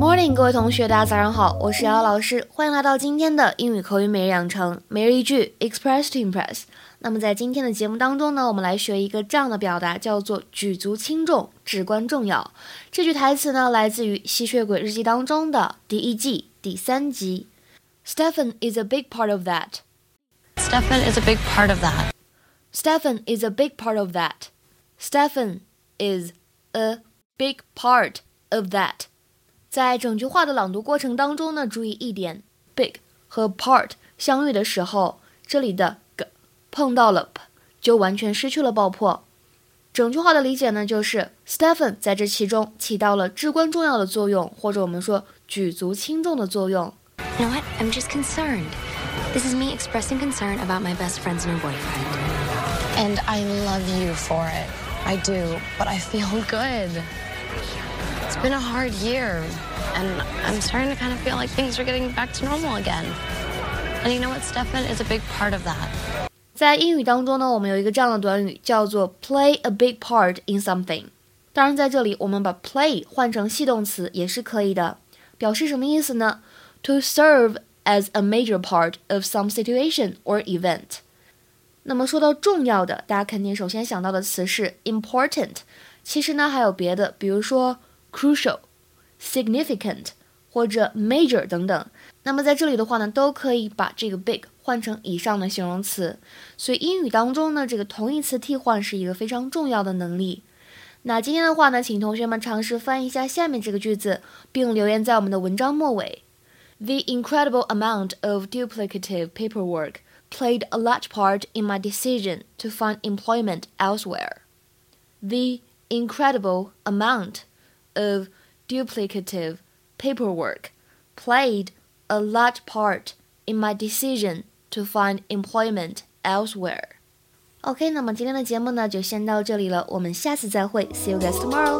morning，各位同学，大家早上好，我是瑶瑶老师，欢迎来到今天的英语口语每日养成每日一句 Express to Impress。那么在今天的节目当中呢，我们来学一个这样的表达，叫做举足轻重，至关重要。这句台词呢，来自于《吸血鬼日记》当中的第一季第三集。Stephen is a big part of that. Stephan is a big part of that. Stephen is a big part of that. Stephen is a big part of that. 在整句话的朗读过程当中呢，注意一点，big 和 part 相遇的时候，这里的 g 碰到了 p，就完全失去了爆破。整句话的理解呢，就是 Stephen 在这其中起到了至关重要的作用，或者我们说举足轻重的作用。You know what? I'm just concerned. This is me expressing concern about my best friend's new boyfriend. And I love you for it. I do, but I feel good. It's been a hard year, and I'm starting to kind of feel like things are getting back to normal again. And you know what? Stefan is a big part of that. 在英语当中呢，我们有一个这样的短语叫做 play a big part in something。当然，在这里我们把 play 换成系动词也是可以的，表示什么意思呢？To serve as a major part of some situation or event。那么说到重要的，大家肯定首先想到的词是 important。其实呢还有别的，比如说 crucial、significant 或者 major 等等。那么在这里的话呢，都可以把这个 big 换成以上的形容词。所以英语当中呢，这个同义词替换是一个非常重要的能力。那今天的话呢，请同学们尝试翻译一下下面这个句子，并留言在我们的文章末尾。The incredible amount of duplicative paperwork played a large part in my decision to find employment elsewhere. The incredible amount of duplicative paperwork played a large part in my decision to find employment elsewhere. OK，那么今天的节目呢就先到这里了，我们下次再会，See you guys tomorrow.